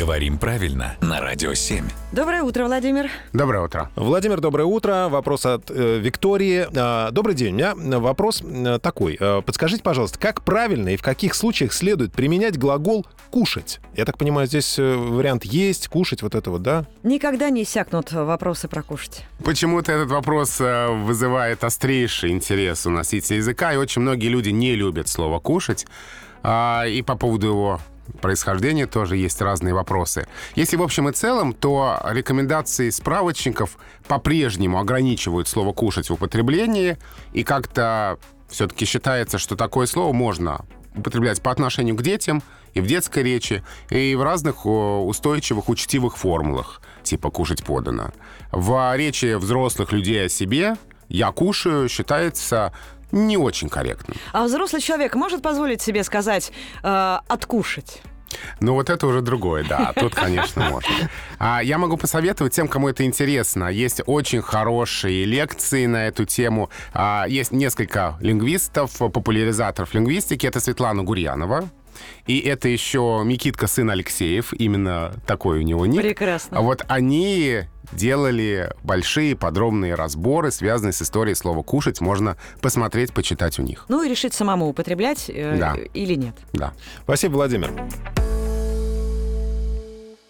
Говорим правильно на Радио 7. Доброе утро, Владимир. Доброе утро. Владимир, доброе утро. Вопрос от э, Виктории. А, добрый день. У меня вопрос э, такой. Э, подскажите, пожалуйста, как правильно и в каких случаях следует применять глагол «кушать»? Я так понимаю, здесь э, вариант «есть», «кушать», вот это вот, да? Никогда не иссякнут вопросы про кушать. Почему-то этот вопрос э, вызывает острейший интерес у носителей языка, и очень многие люди не любят слово «кушать». А, И по поводу его происхождения тоже есть разные вопросы. Если в общем и целом, то рекомендации справочников по-прежнему ограничивают слово «кушать» в употреблении, и как-то все-таки считается, что такое слово можно употреблять по отношению к детям и в детской речи, и в разных устойчивых, учтивых формулах, типа «кушать подано». В речи взрослых людей о себе «я кушаю» считается не очень корректным. А взрослый человек может позволить себе сказать э, «откушать»? Ну, вот это уже другое, да. Тут, конечно, можно. А я могу посоветовать тем, кому это интересно. Есть очень хорошие лекции на эту тему. А, есть несколько лингвистов, популяризаторов лингвистики. Это Светлана Гурьянова. И это еще Микитка, сын Алексеев. Именно такой у него ник. Прекрасно. А вот они делали большие подробные разборы, связанные с историей слова «кушать». Можно посмотреть, почитать у них. Ну и решить самому, употреблять э, Да. или нет. Да. Спасибо, Владимир.